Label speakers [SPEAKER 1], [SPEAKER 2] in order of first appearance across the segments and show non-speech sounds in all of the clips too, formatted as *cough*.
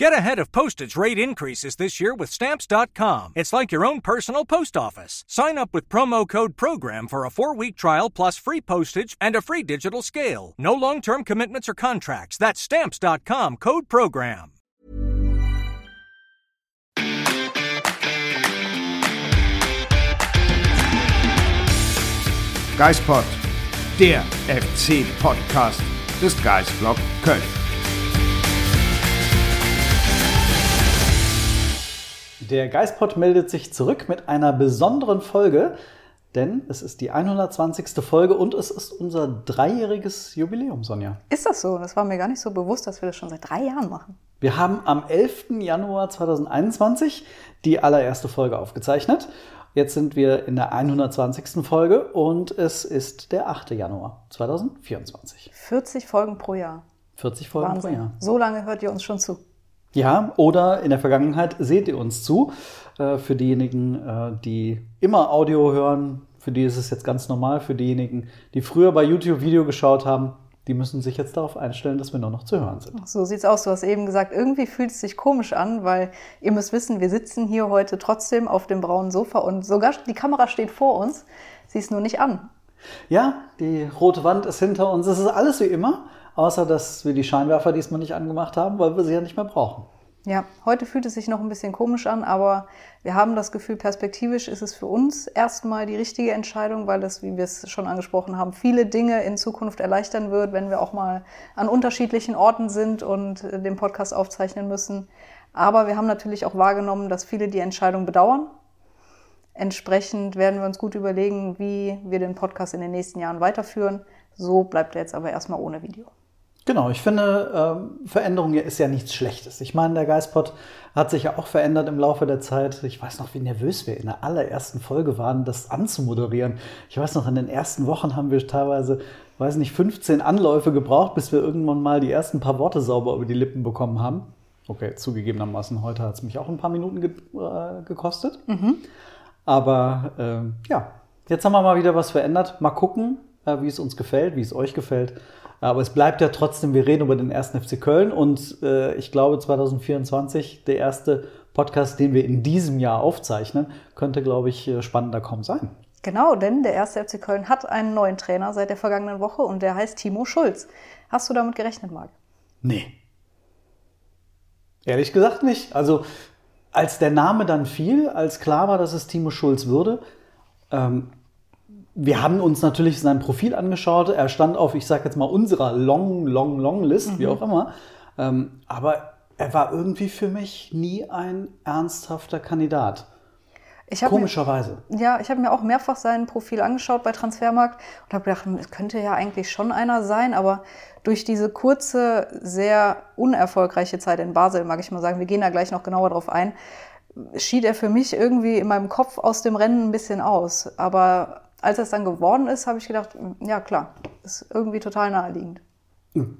[SPEAKER 1] Get ahead of postage rate increases this year with Stamps.com. It's like your own personal post office. Sign up with promo code PROGRAM for a four week trial plus free postage and a free digital scale. No long term commitments or contracts. That's Stamps.com code PROGRAM.
[SPEAKER 2] Geispod, der FC-Podcast des Geistblog Köln.
[SPEAKER 3] Der Geistpod meldet sich zurück mit einer besonderen Folge, denn es ist die 120. Folge und es ist unser dreijähriges Jubiläum, Sonja.
[SPEAKER 4] Ist das so? Das war mir gar nicht so bewusst, dass wir das schon seit drei Jahren machen.
[SPEAKER 3] Wir haben am 11. Januar 2021 die allererste Folge aufgezeichnet. Jetzt sind wir in der 120. Folge und es ist der 8. Januar 2024.
[SPEAKER 4] 40 Folgen pro Jahr.
[SPEAKER 3] 40 Folgen
[SPEAKER 4] Wahnsinn.
[SPEAKER 3] pro Jahr.
[SPEAKER 4] So lange hört ihr uns schon zu.
[SPEAKER 3] Ja, oder in der Vergangenheit seht ihr uns zu. Äh, Für diejenigen, äh, die immer Audio hören, für die ist es jetzt ganz normal. Für diejenigen, die früher bei YouTube Video geschaut haben, die müssen sich jetzt darauf einstellen, dass wir nur noch zu hören sind.
[SPEAKER 4] So sieht's aus. Du hast eben gesagt, irgendwie fühlt es sich komisch an, weil ihr müsst wissen, wir sitzen hier heute trotzdem auf dem braunen Sofa und sogar die Kamera steht vor uns. Sie ist nur nicht an.
[SPEAKER 3] Ja, die rote Wand ist hinter uns. Es ist alles wie immer, außer dass wir die Scheinwerfer diesmal nicht angemacht haben, weil wir sie ja nicht mehr brauchen.
[SPEAKER 4] Ja, heute fühlt es sich noch ein bisschen komisch an, aber wir haben das Gefühl, perspektivisch ist es für uns erstmal die richtige Entscheidung, weil das, wie wir es schon angesprochen haben, viele Dinge in Zukunft erleichtern wird, wenn wir auch mal an unterschiedlichen Orten sind und äh, den Podcast aufzeichnen müssen. Aber wir haben natürlich auch wahrgenommen, dass viele die Entscheidung bedauern. Entsprechend werden wir uns gut überlegen, wie wir den Podcast in den nächsten Jahren weiterführen. So bleibt er jetzt aber erstmal ohne Video.
[SPEAKER 3] Genau, ich finde, ähm, Veränderung ist ja nichts Schlechtes. Ich meine, der Geistpod hat sich ja auch verändert im Laufe der Zeit. Ich weiß noch, wie nervös wir in der allerersten Folge waren, das anzumoderieren. Ich weiß noch, in den ersten Wochen haben wir teilweise, weiß nicht, 15 Anläufe gebraucht, bis wir irgendwann mal die ersten paar Worte sauber über die Lippen bekommen haben. Okay, zugegebenermaßen, heute hat es mich auch ein paar Minuten ge äh, gekostet. Aber ähm, ja, jetzt haben wir mal wieder was verändert. Mal gucken, äh, wie es uns gefällt, wie es euch gefällt. Aber es bleibt ja trotzdem, wir reden über den ersten FC Köln und äh, ich glaube 2024, der erste Podcast, den wir in diesem Jahr aufzeichnen, könnte, glaube ich, äh, spannender kaum sein.
[SPEAKER 4] Genau, denn der erste FC Köln hat einen neuen Trainer seit der vergangenen Woche und der heißt Timo Schulz. Hast du damit gerechnet, Marc?
[SPEAKER 3] Nee. Ehrlich gesagt nicht. Also als der Name dann fiel, als klar war, dass es Timo Schulz würde, ähm, wir haben uns natürlich sein Profil angeschaut. Er stand auf, ich sage jetzt mal, unserer Long, Long, Long List, wie auch immer. Ähm, aber er war irgendwie für mich nie ein ernsthafter Kandidat.
[SPEAKER 4] Hab mir-
[SPEAKER 3] Komischerweise.
[SPEAKER 4] Ja, ich habe mir auch mehrfach sein Profil angeschaut bei Transfermarkt und habe gedacht, es könnte ja eigentlich schon einer sein, aber durch diese kurze, sehr unerfolgreiche Zeit in Basel, mag ich mal sagen, wir gehen da gleich noch genauer drauf ein, schied er für mich irgendwie in meinem Kopf aus dem Rennen ein bisschen aus. Aber als es dann geworden ist, habe ich gedacht, hm, ja klar, ist irgendwie total naheliegend.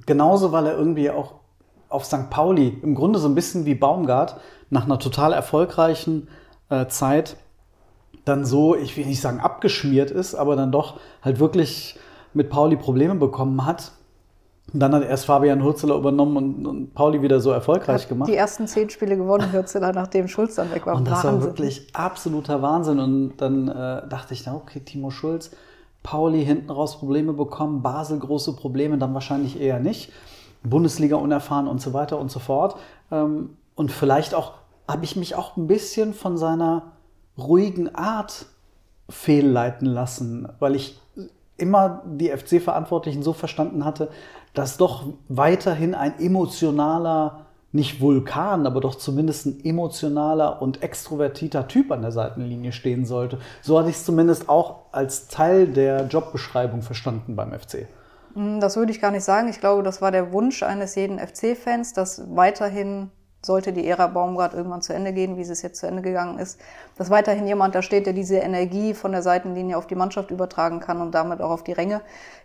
[SPEAKER 3] Genauso, weil er irgendwie auch auf St. Pauli im Grunde so ein bisschen wie Baumgart nach einer total erfolgreichen äh, Zeit dann so, ich will nicht sagen abgeschmiert ist, aber dann doch halt wirklich mit Pauli Probleme bekommen hat. Und dann hat erst Fabian Hurzeler übernommen und, und Pauli wieder so erfolgreich gemacht.
[SPEAKER 4] Die ersten zehn Spiele gewonnen, Hürzeler, nachdem Schulz dann weg war.
[SPEAKER 3] Und das war
[SPEAKER 4] Wahnsinn.
[SPEAKER 3] wirklich absoluter Wahnsinn. Und dann äh, dachte ich, na okay, Timo Schulz, Pauli hinten raus Probleme bekommen, Basel große Probleme, dann wahrscheinlich eher nicht. Bundesliga unerfahren und so weiter und so fort. Ähm, und vielleicht auch, habe ich mich auch ein bisschen von seiner ruhigen Art fehlleiten lassen, weil ich immer die FC-Verantwortlichen so verstanden hatte, dass doch weiterhin ein emotionaler, nicht Vulkan, aber doch zumindest ein emotionaler und extrovertierter Typ an der Seitenlinie stehen sollte. So hatte ich es zumindest auch als Teil der Jobbeschreibung verstanden beim FC.
[SPEAKER 4] Hm, Das würde ich gar nicht sagen. Ich glaube, das war der Wunsch eines jeden FC-Fans, dass weiterhin, sollte die Ära Baumgart irgendwann zu Ende gehen, wie es jetzt zu Ende gegangen ist, dass weiterhin jemand da steht, der diese Energie von der Seitenlinie auf die Mannschaft übertragen kann und damit auch auf die Ränge.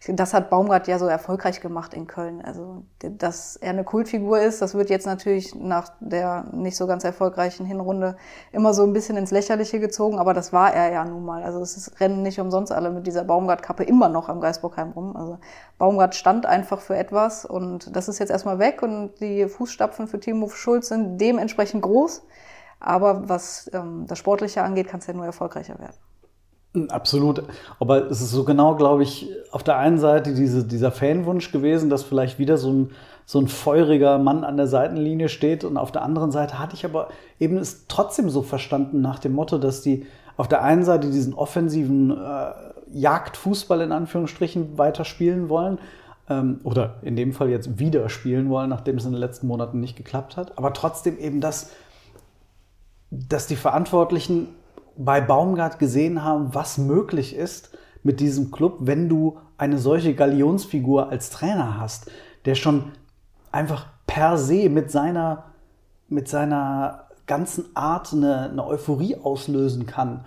[SPEAKER 4] Das hat Baumgart ja so erfolgreich gemacht in Köln. Also, dass er eine Kultfigur ist, das wird jetzt natürlich nach der nicht so ganz erfolgreichen Hinrunde immer so ein bisschen ins Lächerliche gezogen, aber das war er ja nun mal. Also es ist, rennen nicht umsonst alle mit dieser Baumgart-Kappe immer noch am Geisbockheim rum. Also Baumgart stand einfach für etwas und das ist jetzt erstmal weg und die Fußstapfen für Timo Schulz Schulz sind dementsprechend groß. Aber was ähm, das Sportliche angeht, kann es ja nur erfolgreicher werden.
[SPEAKER 3] Absolut. Aber es ist so genau, glaube ich, auf der einen Seite diese, dieser Fanwunsch gewesen, dass vielleicht wieder so ein, so ein feuriger Mann an der Seitenlinie steht. Und auf der anderen Seite hatte ich aber eben es trotzdem so verstanden nach dem Motto, dass die auf der einen Seite diesen offensiven äh, Jagdfußball in Anführungsstrichen weiterspielen wollen. Ähm, oder in dem Fall jetzt wieder spielen wollen, nachdem es in den letzten Monaten nicht geklappt hat. Aber trotzdem eben das, dass die Verantwortlichen bei Baumgart gesehen haben, was möglich ist mit diesem Club, wenn du eine solche Galionsfigur als Trainer hast, der schon einfach per se mit seiner, mit seiner ganzen Art eine, eine Euphorie auslösen kann.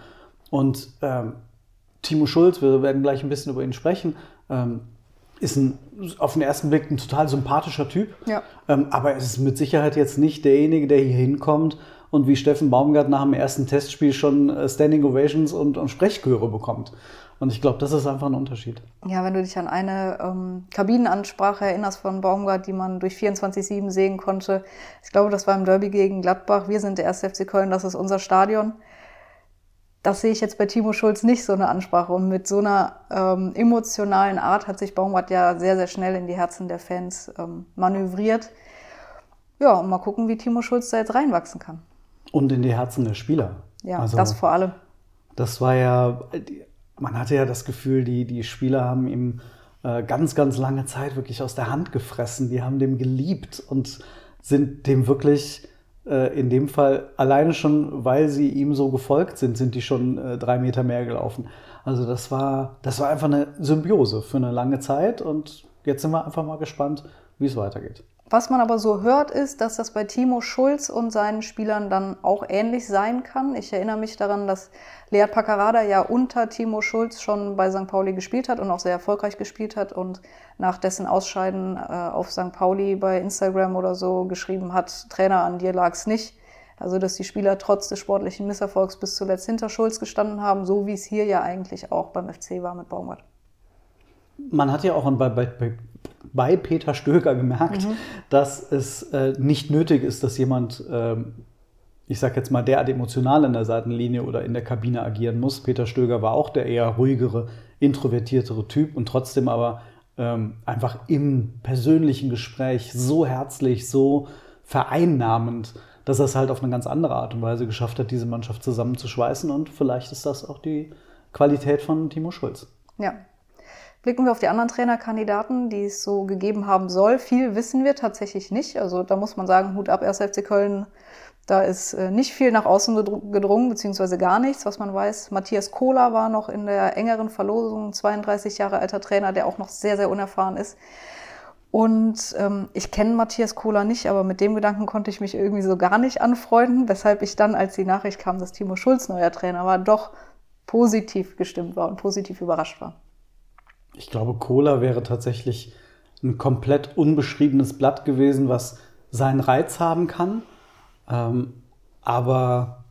[SPEAKER 3] Und ähm, Timo Schulz, wir werden gleich ein bisschen über ihn sprechen, ähm, ist ein, auf den ersten Blick ein total sympathischer Typ.
[SPEAKER 4] Ja.
[SPEAKER 3] Ähm, aber es ist mit Sicherheit jetzt nicht derjenige, der hier hinkommt und wie Steffen Baumgart nach dem ersten Testspiel schon äh, Standing Ovations und, und Sprechchöre bekommt. Und ich glaube, das ist einfach ein Unterschied.
[SPEAKER 4] Ja, wenn du dich an eine ähm, Kabinenansprache erinnerst von Baumgart, die man durch 24-7 sehen konnte. Ich glaube, das war im Derby gegen Gladbach. Wir sind der erste FC Köln, das ist unser Stadion. Das sehe ich jetzt bei Timo Schulz nicht, so eine Ansprache. Und mit so einer ähm, emotionalen Art hat sich Baumgart ja sehr, sehr schnell in die Herzen der Fans ähm, manövriert. Ja, und mal gucken, wie Timo Schulz da jetzt reinwachsen kann.
[SPEAKER 3] Und in die Herzen der Spieler.
[SPEAKER 4] Ja, also, das vor allem.
[SPEAKER 3] Das war ja, man hatte ja das Gefühl, die, die Spieler haben ihm äh, ganz, ganz lange Zeit wirklich aus der Hand gefressen. Die haben dem geliebt und sind dem wirklich in dem Fall alleine schon, weil sie ihm so gefolgt sind, sind die schon äh, drei Meter mehr gelaufen. Also das war, das war einfach eine Symbiose für eine lange Zeit und jetzt sind wir einfach mal gespannt, wie es weitergeht.
[SPEAKER 4] Was man aber so hört, ist, dass das bei Timo Schulz und seinen Spielern dann auch ähnlich sein kann. Ich erinnere mich daran, dass Lead Paccarada ja unter Timo Schulz schon bei St. Pauli gespielt hat und auch sehr erfolgreich gespielt hat und nach dessen Ausscheiden äh, auf St. Pauli bei Instagram oder so geschrieben hat, Trainer, an dir lag's nicht. Also, dass die Spieler trotz des sportlichen Misserfolgs bis zuletzt hinter Schulz gestanden haben, so wie es hier ja eigentlich auch beim FC war mit Baumgart.
[SPEAKER 3] Man hat ja auch bei, bei, bei Peter Stöger gemerkt, mhm. dass es äh, nicht nötig ist, dass jemand, ähm, ich sag jetzt mal, derart emotional in der Seitenlinie oder in der Kabine agieren muss. Peter Stöger war auch der eher ruhigere, introvertiertere Typ und trotzdem aber ähm, einfach im persönlichen Gespräch so herzlich, so vereinnahmend, dass er es halt auf eine ganz andere Art und Weise geschafft hat, diese Mannschaft zusammenzuschweißen. Und vielleicht ist das auch die Qualität von Timo Schulz.
[SPEAKER 4] Ja, Blicken wir auf die anderen Trainerkandidaten, die es so gegeben haben soll. Viel wissen wir tatsächlich nicht. Also da muss man sagen, Hut ab, 1. FC Köln. Da ist äh, nicht viel nach außen gedrungen, beziehungsweise gar nichts, was man weiß. Matthias Kohler war noch in der engeren Verlosung, 32 Jahre alter Trainer, der auch noch sehr, sehr unerfahren ist. Und ähm, ich kenne Matthias Kohler nicht, aber mit dem Gedanken konnte ich mich irgendwie so gar nicht anfreunden, weshalb ich dann, als die Nachricht kam, dass Timo Schulz neuer Trainer war, doch positiv gestimmt war und positiv überrascht war.
[SPEAKER 3] Ich glaube, Cola wäre tatsächlich ein komplett unbeschriebenes Blatt gewesen, was seinen Reiz haben kann. Ähm, aber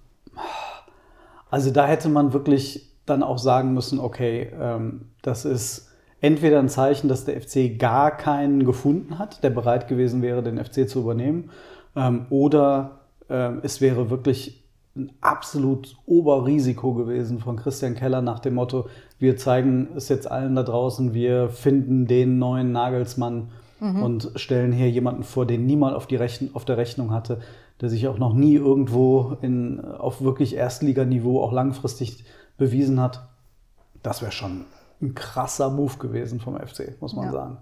[SPEAKER 3] also da hätte man wirklich dann auch sagen müssen, okay, ähm, das ist entweder ein Zeichen, dass der FC gar keinen gefunden hat, der bereit gewesen wäre, den FC zu übernehmen, ähm, oder ähm, es wäre wirklich ein absolut Oberrisiko gewesen von Christian Keller nach dem Motto, wir zeigen es jetzt allen da draußen, wir finden den neuen Nagelsmann mhm. und stellen hier jemanden vor, den niemand auf, die Rechn auf der Rechnung hatte, der sich auch noch nie irgendwo in, auf wirklich Erstliganiveau auch langfristig bewiesen hat. Das wäre schon ein krasser Move gewesen vom FC, muss man ja. sagen.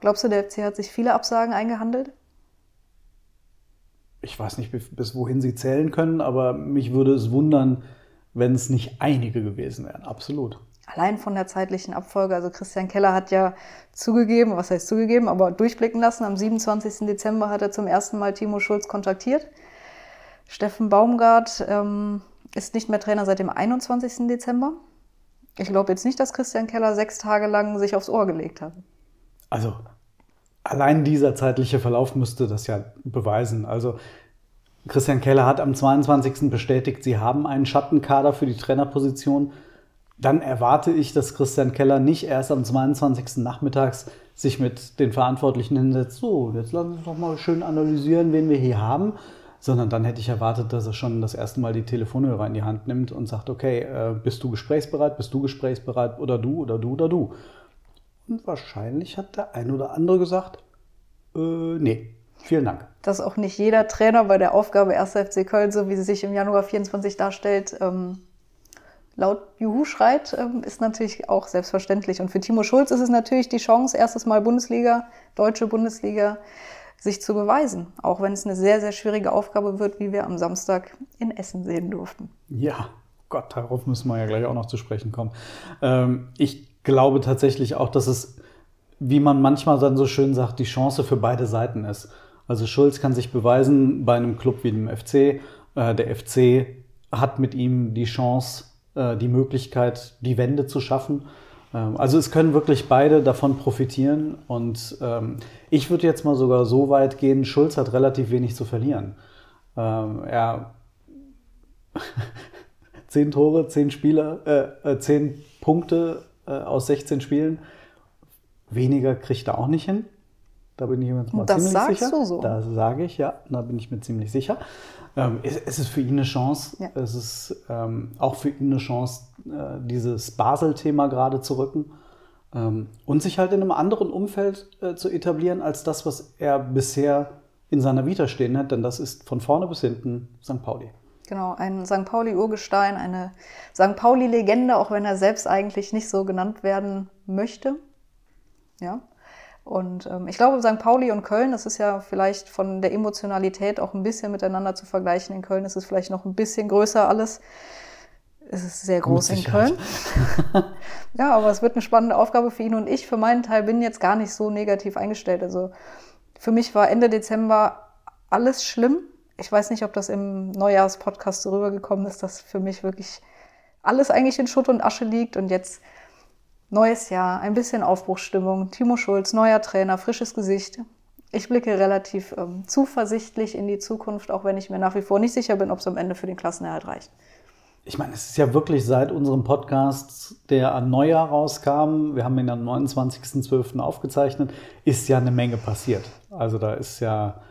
[SPEAKER 4] Glaubst du, der FC hat sich viele Absagen eingehandelt?
[SPEAKER 3] Ich weiß nicht, bis wohin sie zählen können, aber mich würde es wundern, wenn es nicht einige gewesen wären. Absolut.
[SPEAKER 4] Allein von der zeitlichen Abfolge. Also Christian Keller hat ja zugegeben, was heißt zugegeben, aber durchblicken lassen. Am 27. Dezember hat er zum ersten Mal Timo Schulz kontaktiert. Steffen Baumgart ähm, ist nicht mehr Trainer seit dem 21. Dezember. Ich glaube jetzt nicht, dass Christian Keller sechs Tage lang sich aufs Ohr gelegt hat.
[SPEAKER 3] Also allein dieser zeitliche Verlauf müsste das ja beweisen. Also Christian Keller hat am 22. bestätigt, sie haben einen Schattenkader für die Trainerposition. dann erwarte ich, dass Christian Keller nicht erst am 22. Nachmittags sich mit den Verantwortlichen hinsetzt, so, jetzt lassen Sie uns doch mal schön analysieren, wen wir hier haben, sondern dann hätte ich erwartet, dass er schon das erste Mal die Telefonhörer in die Hand nimmt und sagt, okay, äh, bist du gesprächsbereit, bist du gesprächsbereit oder du oder du oder du. Und wahrscheinlich hat der ein oder andere gesagt, äh, nee, vielen Dank.
[SPEAKER 4] Dass auch nicht jeder Trainer bei der Aufgabe 1. FC Köln, so wie sie sich im Januar 24 darstellt, ähm, laut Juhu schreit, ähm, ist natürlich auch selbstverständlich. Und für Timo Schulz ist es natürlich die Chance, erstes Mal Bundesliga, deutsche Bundesliga, sich zu beweisen. Auch wenn es eine sehr, sehr schwierige Aufgabe wird, wie wir am Samstag in Essen sehen durften.
[SPEAKER 3] Ja, Gott, darauf müssen wir ja gleich auch noch zu sprechen kommen. Ähm, ich glaube tatsächlich auch, dass es, wie man manchmal dann so schön sagt, die Chance für beide Seiten ist. Also Schulz kann sich beweisen bei einem Club wie dem FC. Äh, der FC hat mit ihm die Chance, äh, die Möglichkeit, die Wende zu schaffen. Ähm, also es können wirklich beide davon profitieren. Und ähm, ich würde jetzt mal sogar so weit gehen, Schulz hat relativ wenig zu verlieren. Ähm, er *laughs* zehn Tore, zehn Spieler, äh, äh zehn Punkte äh, aus 16 Spielen. Weniger kriegt er auch nicht hin. Da bin ich mir jetzt mal
[SPEAKER 4] das
[SPEAKER 3] ziemlich
[SPEAKER 4] sagst
[SPEAKER 3] sicher.
[SPEAKER 4] Du so.
[SPEAKER 3] Das sage ich, ja. Da bin ich mir ziemlich sicher. Ähm, es, es, ist für ihn eine Chance. Ja. Es ist ähm, auch für ihn eine Chance, äh, dieses Basel-Thema gerade zu rücken ähm, und sich halt in einem anderen Umfeld äh, zu etablieren, als das, was er bisher in seiner Vita stehen hat. Denn das ist von vorne bis hinten St. Pauli.
[SPEAKER 4] Genau, ein St. Pauli-Urgestein, eine St. Pauli-Legende, auch wenn er selbst eigentlich nicht so genannt werden möchte. Ja, und ähm, ich glaube, St. Pauli und Köln, das ist ja vielleicht von der Emotionalität auch ein bisschen miteinander zu vergleichen. In Köln ist es vielleicht noch ein bisschen größer alles. Es ist sehr groß in Köln. *laughs* ja, aber es wird eine spannende Aufgabe für ihn und ich für meinen Teil bin jetzt gar nicht so negativ eingestellt. Also für mich war Ende Dezember alles schlimm. Ich weiß nicht, ob das im Neujahrspodcast so rübergekommen ist, dass für mich wirklich alles eigentlich in Schutt und Asche liegt und jetzt Neues Jahr, ein bisschen Aufbruchsstimmung. Timo Schulz, neuer Trainer, frisches Gesicht. Ich blicke relativ ähm, zuversichtlich in die Zukunft, auch wenn ich mir nach wie vor nicht sicher bin, ob es am Ende für den Klassenerhalt reicht.
[SPEAKER 3] Ich meine, es ist ja wirklich seit unserem Podcast, der an Neujahr rauskam, wir haben ihn am 29.12. aufgezeichnet, ist ja eine Menge passiert. Also da ist ja,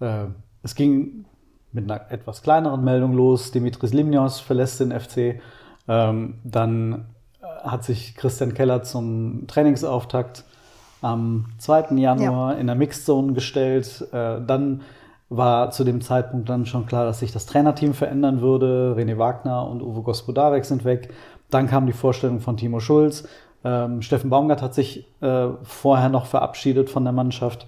[SPEAKER 3] äh, es ging mit einer etwas kleineren Meldung los. Dimitris Limnios verlässt den FC. Ähm, dann hat sich Christian Keller zum Trainingsauftakt am 2. Januar ja. in der Mixzone gestellt. Äh, dann war zu dem Zeitpunkt dann schon klar, dass sich das Trainerteam verändern würde. René Wagner und Uwe Gospodarek sind weg. Dann kam die Vorstellung von Timo Schulz. Ähm, Steffen Baumgart hat sich äh, vorher noch verabschiedet von der Mannschaft.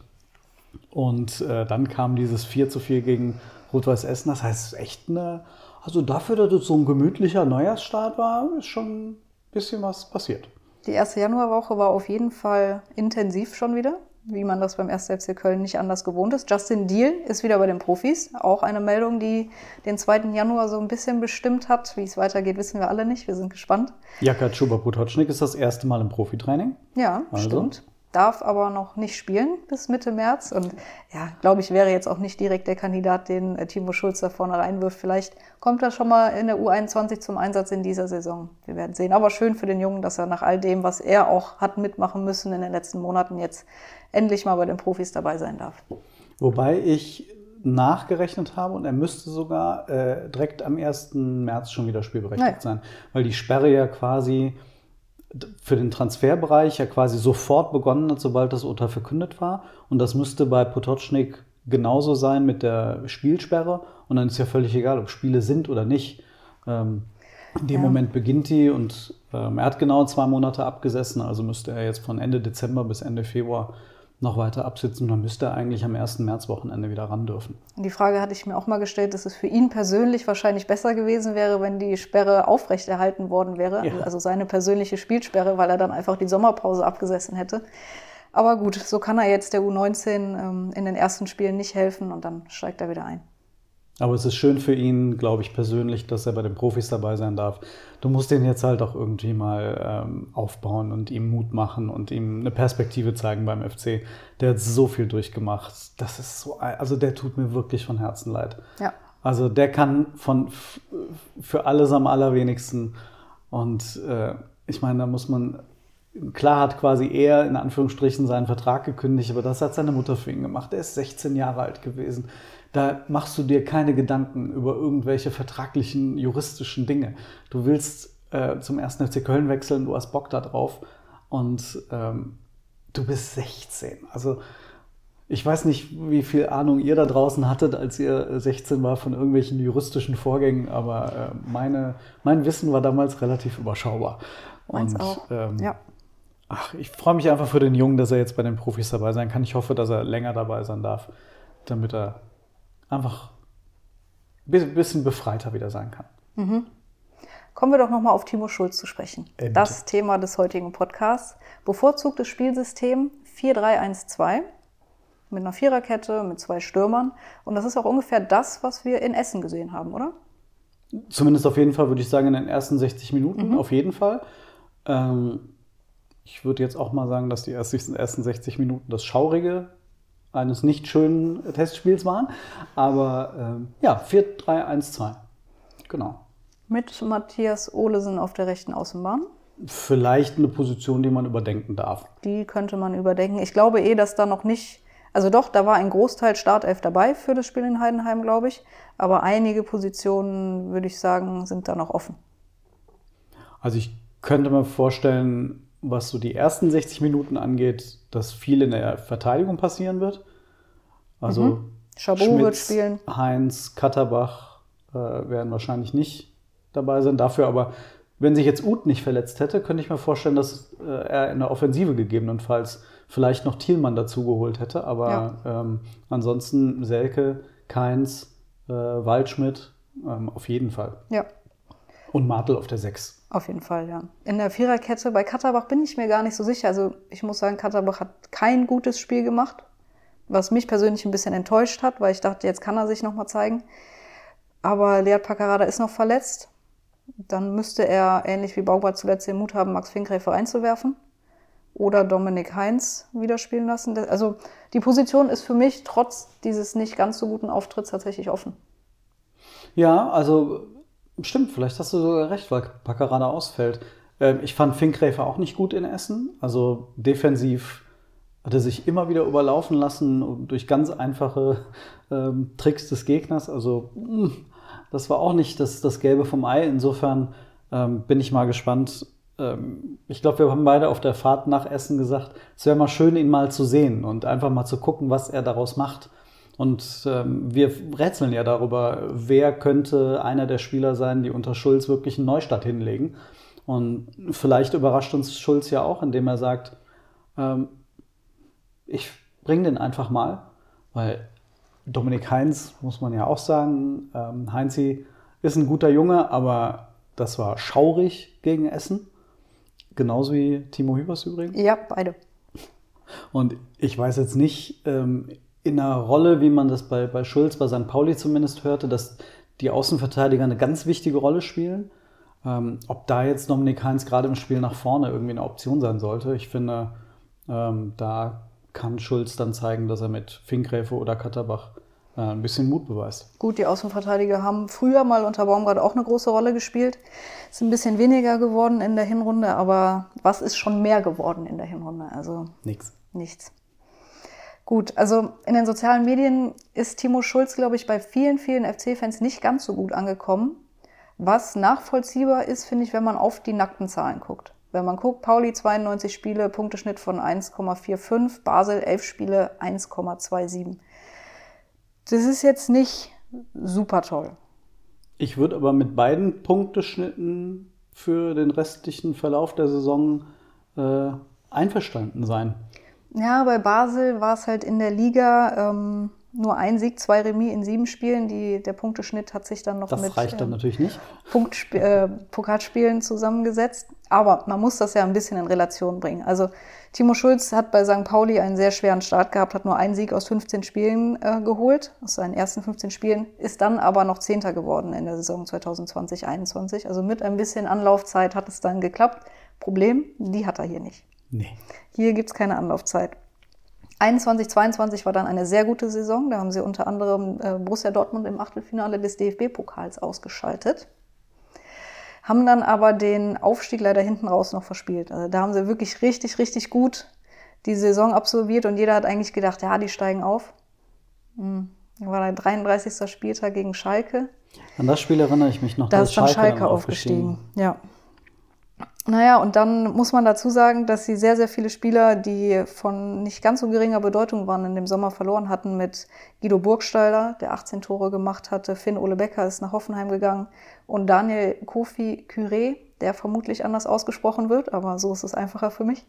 [SPEAKER 3] Und äh, dann kam dieses 4 zu 4 gegen Rot-Weiß Essen. Das heißt, es ist echt eine, also dafür, dass es so ein gemütlicher Neujahrsstart war, ist schon bisschen was passiert.
[SPEAKER 4] Die erste Januarwoche war auf jeden Fall intensiv schon wieder, wie man das beim 1. FC Köln nicht anders gewohnt ist. Justin Deal ist wieder bei den Profis. Auch eine Meldung, die den 2. Januar so ein bisschen bestimmt hat. Wie es weitergeht, wissen wir alle nicht. Wir sind gespannt.
[SPEAKER 3] Jaka Chuba-Putocznik ist das erste Mal im Profitraining.
[SPEAKER 4] Ja, also. stimmt darf aber noch nicht spielen bis Mitte März. Und ja, glaube ich, wäre jetzt auch nicht direkt der Kandidat, den äh, Timo Schulz da vorne reinwirft. Vielleicht kommt er schon mal in der U21 zum Einsatz in dieser Saison. Wir werden sehen. Aber schön für den Jungen, dass er nach all dem, was er auch hat mitmachen müssen in den letzten Monaten, jetzt endlich mal bei den Profis dabei sein darf.
[SPEAKER 3] Wobei ich nachgerechnet habe und er müsste sogar äh, direkt am 1. März schon wieder spielberechtigt Nein. sein, weil die Sperre ja quasi für den Transferbereich ja quasi sofort begonnen hat, sobald das Urteil verkündet war. Und das müsste bei Potocznik genauso sein mit der Spielsperre. Und dann ist ja völlig egal, ob Spiele sind oder nicht. Ähm, in dem ja. Moment beginnt die und ähm, er hat genau zwei Monate abgesessen, also müsste er jetzt von Ende Dezember bis Ende Februar noch weiter absitzen, dann müsste er eigentlich am 1. Märzwochenende wieder ran dürfen.
[SPEAKER 4] Die Frage hatte ich mir auch mal gestellt, dass es für ihn persönlich wahrscheinlich besser gewesen wäre, wenn die Sperre aufrechterhalten worden wäre, ja. also seine persönliche Spielsperre, weil er dann einfach die Sommerpause abgesessen hätte. Aber gut, so kann er jetzt der U19 ähm, in den ersten Spielen nicht helfen und dann steigt er wieder ein.
[SPEAKER 3] Aber es ist schön für ihn, glaube ich, persönlich, dass er bei den Profis dabei sein darf. Du musst den jetzt halt auch irgendwie mal ähm, aufbauen und ihm Mut machen und ihm eine Perspektive zeigen beim FC. Der hat so viel durchgemacht. Das ist so, also der tut mir wirklich von Herzen leid.
[SPEAKER 4] Ja.
[SPEAKER 3] Also der kann von für alles am allerwenigsten. Und äh, ich meine, da muss man, klar hat quasi er in Anführungsstrichen seinen Vertrag gekündigt, aber das hat seine Mutter für ihn gemacht. Er ist 16 Jahre alt gewesen. Da machst du dir keine Gedanken über irgendwelche vertraglichen, juristischen Dinge. Du willst äh, zum ersten FC Köln wechseln, du hast Bock da drauf und ähm, du bist 16. Also ich weiß nicht, wie viel Ahnung ihr da draußen hattet, als ihr 16 war von irgendwelchen juristischen Vorgängen, aber äh, meine, mein Wissen war damals relativ überschaubar.
[SPEAKER 4] Meins auch.
[SPEAKER 3] Ähm,
[SPEAKER 4] ja.
[SPEAKER 3] Ach, ich freue mich einfach für den Jungen, dass er jetzt bei den Profis dabei sein kann. Ich hoffe, dass er länger dabei sein darf, damit er einfach ein bisschen befreiter wieder sein kann.
[SPEAKER 4] Kommen wir doch nochmal auf Timo Schulz zu sprechen.
[SPEAKER 3] Bitte.
[SPEAKER 4] das Thema des heutigen Podcasts. Bevorzugtes Spielsystem 4-3-1-2 mit einer Viererkette, mit zwei Stürmern. Und das ist auch ungefähr das, was wir in Essen gesehen haben, oder?
[SPEAKER 3] Zumindest auf jeden Fall würde ich sagen, in den ersten 60 Minuten, auf jeden Fall. Ähm, ich würde jetzt auch mal sagen, dass die ersten ersten 60 Minuten das Schaurige eines nicht schönen Testspiels waren. Aber ähm, ja, 4-3-1-2. Genau.
[SPEAKER 4] Mit Matthias Olesen auf der rechten Außenbahn.
[SPEAKER 3] Vielleicht eine Position, die man überdenken darf.
[SPEAKER 4] Die könnte man überdenken. Ich glaube eh, dass da noch nicht, also doch, da war ein Großteil Startelf dabei für das Spiel in Heidenheim, glaube ich. Aber einige Positionen, würde ich sagen, sind da noch offen.
[SPEAKER 3] Also ich könnte mir vorstellen, was so die ersten 60 Minuten angeht, dass viel in der Verteidigung passieren wird. Also
[SPEAKER 4] Chabot wird
[SPEAKER 3] Schmitz,
[SPEAKER 4] spielen.
[SPEAKER 3] Heinz, Katterbach äh, werden wahrscheinlich nicht dabei sein. Dafür aber, wenn sich jetzt Uth nicht verletzt hätte, könnte ich mir vorstellen, dass äh, er in der Offensive gegebenenfalls vielleicht noch Thielmann dazugeholt hätte. Aber ähm, ansonsten Selke, Keins, äh, Waldschmidt ähm, auf jeden Fall.
[SPEAKER 4] Ja,
[SPEAKER 3] Und Martel auf der 6.
[SPEAKER 4] auf jeden Fall, ja. In der Viererkette bei Katterbach bin ich mir gar nicht so sicher. Also ich muss sagen, Katterbach hat kein gutes Spiel gemacht, was mich persönlich ein bisschen enttäuscht hat, weil ich dachte, jetzt kann er sich nochmal zeigen. Aber Lead Paccarada ist noch verletzt. Dann müsste er, ähnlich wie Baumgart zuletzt, den Mut haben, Max Finkgräfe einzuwerfen. Oder Dominik Heinz wieder spielen lassen. Also die Position ist für mich trotz dieses nicht ganz so guten Auftritts tatsächlich offen.
[SPEAKER 3] Ja, also stimmt, vielleicht hast du sogar recht, weil Paccarada ausfällt. Ähm, ich fand Finkgräfer auch nicht gut in Essen. Also defensiv hat er sich immer wieder überlaufen lassen durch ganz einfache ähm, Tricks des Gegners. Also mh, das war auch nicht das, das Gelbe vom Ei. Insofern ähm, bin ich mal gespannt. Ähm, ich glaube, wir haben beide auf der Fahrt nach Essen gesagt, es wäre mal schön, ihn mal zu sehen und einfach mal zu gucken, was er daraus macht. Und ähm, wir rätseln ja darüber, wer könnte einer der Spieler sein, die unter Schulz wirklich einen Neustart hinlegen. Und vielleicht überrascht uns Schulz ja auch, indem er sagt, ähm, ich bringe den einfach mal, weil Dominik Heinz, muss man ja auch sagen, ähm, Heinzi ist ein guter Junge, aber das war schaurig gegen Essen. Genauso wie Timo Hübers übrigens.
[SPEAKER 4] Ja, beide.
[SPEAKER 3] Und ich weiß jetzt nicht, ähm, in einer Rolle, wie man das bei, bei Schulz, bei St. Pauli zumindest hörte, dass die Außenverteidiger eine ganz wichtige Rolle spielen. Ähm, ob da jetzt Dominik Heinz gerade im Spiel nach vorne irgendwie eine Option sein sollte, ich finde, ähm, da kann Schulz dann zeigen, dass er mit Finkgräfe oder Katterbach äh, ein bisschen Mut beweist.
[SPEAKER 4] Gut, die Außenverteidiger haben früher mal unter Baumgart auch eine große Rolle gespielt. Ist ein bisschen weniger geworden in der Hinrunde, aber was ist schon mehr geworden in der Hinrunde? Also
[SPEAKER 3] Nix.
[SPEAKER 4] nichts. Gut, also in den sozialen Medien ist Timo Schulz, glaube ich, bei vielen, vielen FC-Fans nicht ganz so gut angekommen. Was nachvollziehbar ist, finde ich, wenn man auf die nackten Zahlen guckt. Wenn man guckt, Pauli 92 Spiele, Punkteschnitt von 1,45, Basel 11 Spiele, 1,27. Das ist jetzt nicht super toll.
[SPEAKER 3] Ich würde aber mit beiden Punkteschnitten für den restlichen Verlauf der Saison äh, einverstanden sein.
[SPEAKER 4] Ja, bei Basel war es halt in der Liga ähm, nur ein Sieg, zwei Remis in sieben Spielen. Die, der Punkteschnitt hat sich dann noch
[SPEAKER 3] Das
[SPEAKER 4] mit
[SPEAKER 3] reicht dann
[SPEAKER 4] ähm,
[SPEAKER 3] natürlich nicht.
[SPEAKER 4] Punktspiel, äh, Pokalspielen zusammengesetzt. Aber man muss das ja ein bisschen in Relation bringen. Also Timo Schulz hat bei St. Pauli einen sehr schweren Start gehabt, hat nur einen Sieg aus 15 Spielen äh, geholt, aus seinen ersten 15 Spielen, ist dann aber noch Zehnter geworden in der Saison 2020-21. Also mit ein bisschen Anlaufzeit hat es dann geklappt. Problem, die hat er hier nicht.
[SPEAKER 3] Nee.
[SPEAKER 4] Hier gibt's keine Anlaufzeit. 21, 22 war dann eine sehr gute Saison. Da haben sie unter anderem äh, Borussia Dortmund im Achtelfinale des DFB-Pokals ausgeschaltet. haben dann aber den Aufstieg leider hinten raus noch verspielt. Also da haben sie wirklich richtig, richtig gut die Saison absolviert und jeder hat eigentlich gedacht, ja, die steigen auf. Hm. War der 33. Spieltag gegen Schalke.
[SPEAKER 3] An das Spiel erinnere ich mich noch.
[SPEAKER 4] Da ist dann Schalke, Schalke aufgestiegen. aufgestiegen. Ja. Naja, und dann muss man dazu sagen, dass sie sehr, sehr viele Spieler, die von nicht ganz so geringer Bedeutung waren, in dem Sommer verloren hatten mit Guido Burgstaller, der 18 Tore gemacht hatte, Finn Ole Becker ist nach Hoffenheim gegangen und Daniel Kofi Curé, der vermutlich anders ausgesprochen wird, aber so ist es einfacher für mich.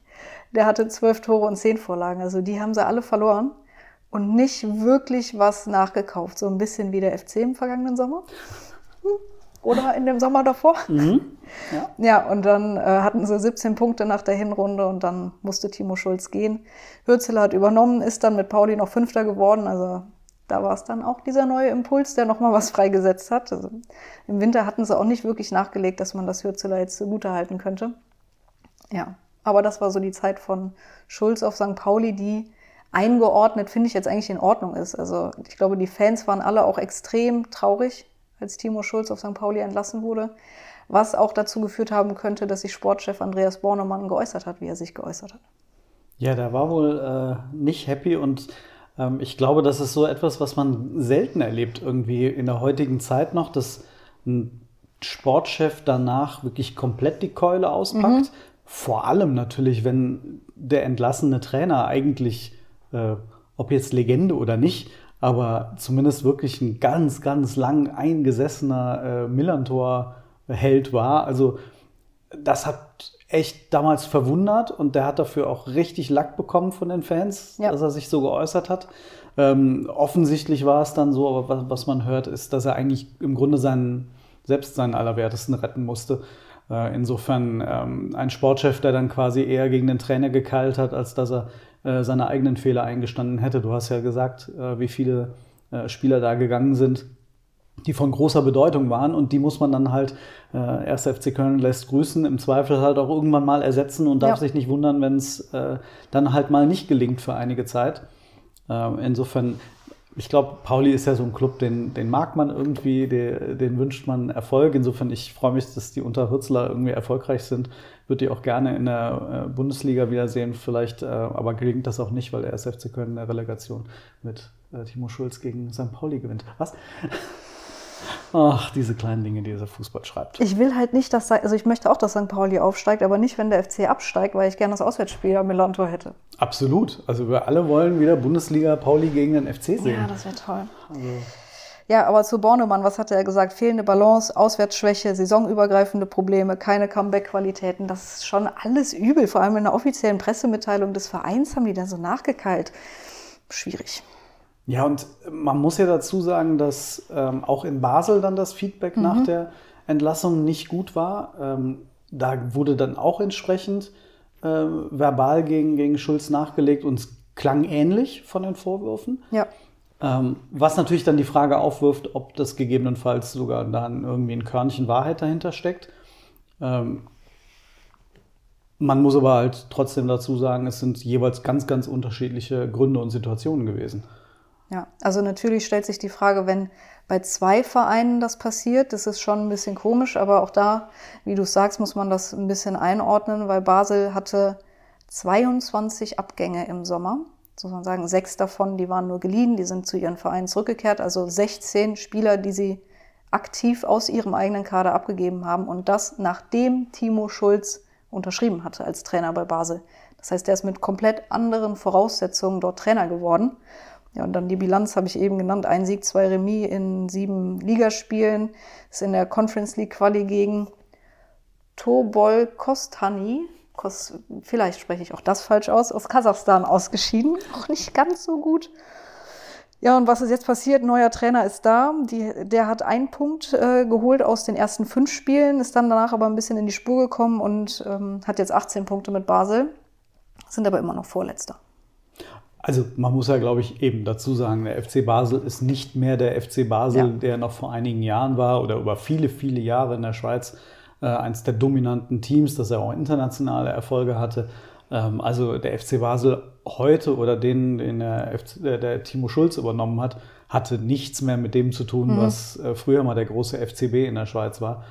[SPEAKER 4] Der hatte zwölf Tore und zehn Vorlagen. Also die haben sie alle verloren und nicht wirklich was nachgekauft. So ein bisschen wie der FC im vergangenen Sommer. Oder in dem Sommer davor. Mhm. Ja. ja, und dann äh, hatten sie 17 Punkte nach der Hinrunde und dann musste Timo Schulz gehen. Hürzeler hat übernommen, ist dann mit Pauli noch Fünfter geworden. Also da war es dann auch dieser neue Impuls, der nochmal was freigesetzt hat. Also Im Winter hatten sie auch nicht wirklich nachgelegt, dass man das Hürzeler jetzt zugute halten könnte. Ja, aber das war so die Zeit von Schulz auf St. Pauli, die eingeordnet, finde ich jetzt eigentlich in Ordnung ist. Also ich glaube, die Fans waren alle auch extrem traurig, als Timo Schulz auf St. Pauli entlassen wurde, was auch dazu geführt haben könnte, dass sich Sportchef Andreas Bornemann geäußert hat, wie er sich geäußert hat.
[SPEAKER 3] Ja, der war wohl äh, nicht happy und ähm, ich glaube, das ist so etwas, was man selten erlebt irgendwie in der heutigen Zeit noch, dass ein Sportchef danach wirklich komplett die Keule auspackt. Mhm. Vor allem natürlich, wenn der entlassene Trainer eigentlich, äh, ob jetzt Legende oder nicht, aber zumindest wirklich ein ganz, ganz lang eingesessener äh, Millantor-Held war. Also das hat echt damals verwundert und der hat dafür auch richtig Lack bekommen von den Fans, ja. dass er sich so geäußert hat. Ähm, offensichtlich war es dann so, aber was, was, man hört, ist, dass er eigentlich im Grunde seinen, selbst seinen Allerwertesten retten musste. Äh, insofern ähm, ein Sportchef, der dann quasi eher gegen den Trainer gekeilt hat, als dass er äh, seine eigenen Fehler eingestanden hätte. Du hast ja gesagt, äh, wie viele äh, Spieler da gegangen sind, die von großer Bedeutung waren und die muss man dann halt, äh, 1. FC Köln lässt grüßen, im Zweifel halt auch irgendwann mal ersetzen und darf ja. sich nicht wundern, wenn es äh, dann halt mal nicht gelingt für einige Zeit. Äh, insofern ich glaube, Pauli ist ja so ein Club, den, den mag man irgendwie, den, den wünscht man Erfolg. Insofern, ich freue mich, dass die unter Hürzler irgendwie erfolgreich sind. Würde die auch gerne in der äh, Bundesliga wiedersehen. Vielleicht, äh, aber gelingt das auch nicht, weil der SFC Köln in der Relegation mit äh, Timo Schulz gegen St. Pauli gewinnt. Was? Ach, diese kleinen Dinge, die dieser Fußball schreibt.
[SPEAKER 4] Ich will halt nicht, dass, also ich möchte auch, dass St. Pauli aufsteigt, aber nicht, wenn der FC absteigt, weil ich gerne das Auswärtsspiel am Melantor hätte.
[SPEAKER 3] Absolut. Also wir alle wollen wieder Bundesliga Pauli gegen den FC sehen.
[SPEAKER 4] Ja, das wäre toll. Also. Ja, aber zu Bornemann, was hat er gesagt? Fehlende Balance, Auswärtsschwäche, saisonübergreifende Probleme, keine Comeback-Qualitäten. Das ist schon alles übel. Vor allem in der offiziellen Pressemitteilung des Vereins haben die da so nachgekeilt. Schwierig.
[SPEAKER 3] Ja, und man muss ja dazu sagen, dass ähm, auch in Basel dann das Feedback mhm. nach der Entlassung nicht gut war. Ähm, da wurde dann auch entsprechend äh, verbal gegen, gegen Schulz nachgelegt und es klang ähnlich von den Vorwürfen.
[SPEAKER 4] Ja.
[SPEAKER 3] Ähm, was natürlich dann die Frage aufwirft, ob das gegebenenfalls sogar dann irgendwie ein Körnchen Wahrheit dahinter steckt. Ähm, man muss aber halt trotzdem dazu sagen, es sind jeweils ganz, ganz unterschiedliche Gründe und Situationen gewesen.
[SPEAKER 4] Ja, also natürlich stellt sich die Frage, wenn bei zwei Vereinen das passiert, das ist schon ein bisschen komisch, aber auch da, wie du sagst, muss man das ein bisschen einordnen, weil Basel hatte 22 Abgänge im Sommer. So man sagen, sechs davon, die waren nur geliehen, die sind zu ihren Vereinen zurückgekehrt, also 16 Spieler, die sie aktiv aus ihrem eigenen Kader abgegeben haben und das nachdem Timo Schulz unterschrieben hatte als Trainer bei Basel. Das heißt, er ist mit komplett anderen Voraussetzungen dort Trainer geworden. Ja, und dann die Bilanz habe ich eben genannt. Ein Sieg, zwei Remis in sieben Ligaspielen. Ist in der Conference League Quali gegen Tobol Kostani. Vielleicht spreche ich auch das falsch aus. Aus Kasachstan ausgeschieden. Auch nicht ganz so gut. Ja, und was ist jetzt passiert? Neuer Trainer ist da. Die, der hat einen Punkt äh, geholt aus den ersten fünf Spielen, ist dann danach aber ein bisschen in die Spur gekommen und ähm, hat jetzt 18 Punkte mit Basel, sind aber immer noch Vorletzter.
[SPEAKER 3] Also man muss ja, glaube ich, eben dazu sagen, der FC Basel ist nicht mehr der FC Basel, ja. der noch vor einigen Jahren war oder über viele, viele Jahre in der Schweiz eines der dominanten Teams, das ja auch internationale Erfolge hatte. Ähm, also der FC Basel heute oder den, den der, FC, der, der, Timo Schulz übernommen hat, hatte nichts mehr mit dem zu tun, mhm. was äh, früher mal der große FCB in der Schweiz war.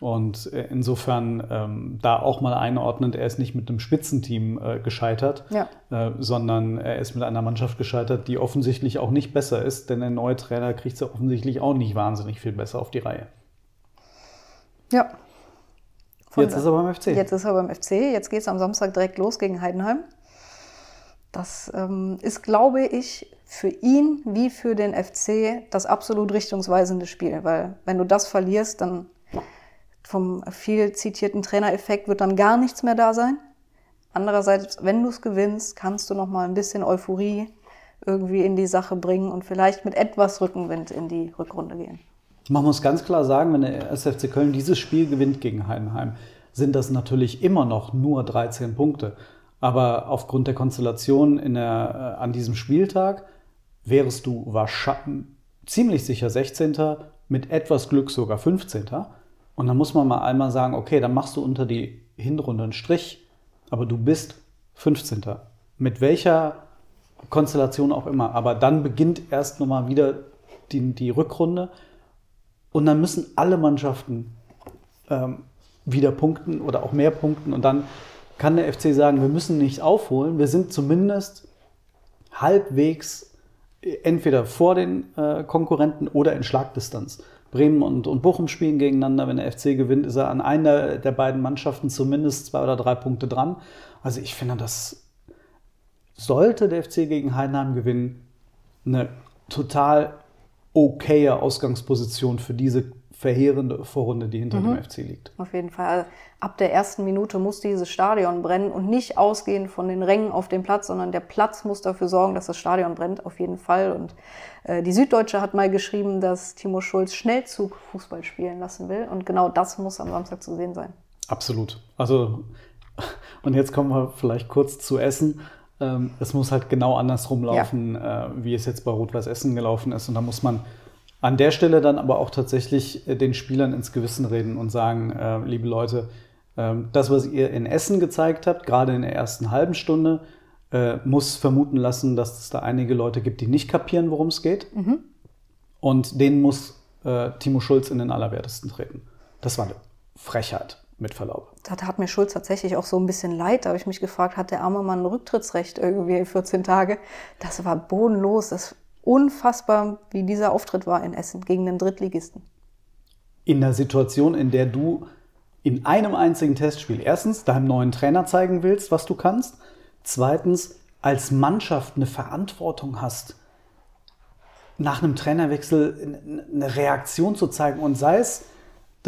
[SPEAKER 3] Und äh, insofern ähm, da auch mal einordnend, er ist nicht mit einem Spitzenteam äh, gescheitert,
[SPEAKER 4] Ja.
[SPEAKER 3] äh, sondern er ist mit einer Mannschaft gescheitert, die offensichtlich auch nicht besser ist, denn der neue Trainer kriegt sie offensichtlich auch nicht wahnsinnig viel besser auf die Reihe.
[SPEAKER 4] Ja. Von
[SPEAKER 3] Jetzt ist er beim FC.
[SPEAKER 4] Jetzt ist er beim FC. Jetzt geht es am Samstag direkt los gegen Heidenheim. Das ähm, ist, glaube ich, für ihn wie für den FC das absolut richtungsweisende Spiel. Weil wenn du das verlierst, dann vom viel zitierten Trainereffekt wird dann gar nichts mehr da sein. Andererseits, wenn du es gewinnst, kannst du noch mal ein bisschen Euphorie irgendwie in die Sache bringen und vielleicht mit etwas Rückenwind in die Rückrunde gehen.
[SPEAKER 3] Man muss ganz klar sagen, wenn der SFC Köln dieses Spiel gewinnt gegen Heidenheim, sind das natürlich immer noch nur 13 Punkte. Aber aufgrund der Konstellation der, äh, an diesem Spieltag wärst du wahrscheinlich ziemlich sicher 16. mit etwas Glück sogar 15. Und dann muss man mal einmal sagen, okay, dann machst du unter die Hinrunde einen Strich, aber du bist 15. Mit welcher Konstellation auch immer. Aber dann beginnt erst nochmal wieder die, die Rückrunde. Und dann müssen alle Mannschaften ähm, wieder punkten oder auch mehr punkten. Und dann kann der FC sagen, wir müssen nicht aufholen. Wir sind zumindest halbwegs entweder vor den äh, Konkurrenten oder in Schlagdistanz. Bremen und, und Bochum spielen gegeneinander. Wenn der FC gewinnt, ist er an einer der beiden Mannschaften zumindest zwei oder drei Punkte dran. Also ich finde, das sollte der FC gegen Heidenheim gewinnen, eine total okaye Ausgangsposition für diese verheerende Vorrunde, die hinter dem FC liegt.
[SPEAKER 4] Auf jeden Fall. Also ab der ersten Minute muss dieses Stadion brennen und nicht ausgehend von den Rängen auf dem Platz, sondern der Platz muss dafür sorgen, dass das Stadion brennt, auf jeden Fall. Und äh, die Süddeutsche hat mal geschrieben, dass Timo Schulz Schnellzug Fußball spielen lassen will. Und genau das muss am Samstag zu sehen sein.
[SPEAKER 3] Absolut. Also, *laughs* und jetzt kommen wir vielleicht kurz zu Essen. Ähm, es muss halt genau andersrum laufen, äh, wie es jetzt bei Rot-Weiß Essen gelaufen ist. Und da muss man an der Stelle dann aber auch tatsächlich äh, den Spielern ins Gewissen reden und sagen, äh, liebe Leute, äh, das, was ihr in Essen gezeigt habt, gerade in der ersten halben Stunde, muss vermuten lassen, dass es da einige Leute gibt, die nicht kapieren, worum es geht. Und denen muss Timo Schulz in den Allerwertesten treten. Das war eine Frechheit, mit Verlaub.
[SPEAKER 4] Da tat mir Schulz tatsächlich auch so ein bisschen leid. Da habe ich mich gefragt, hat der arme Mann ein Rücktrittsrecht irgendwie 14 Tage? Das war bodenlos. Das ist unfassbar, wie dieser Auftritt war in Essen gegen den Drittligisten.
[SPEAKER 3] in der Situation, in der du in einem einzigen Testspiel erstens deinem neuen Trainer zeigen willst, was du kannst, zweitens als Mannschaft eine Verantwortung hast, nach einem Trainerwechsel eine Reaktion zu zeigen und sei es,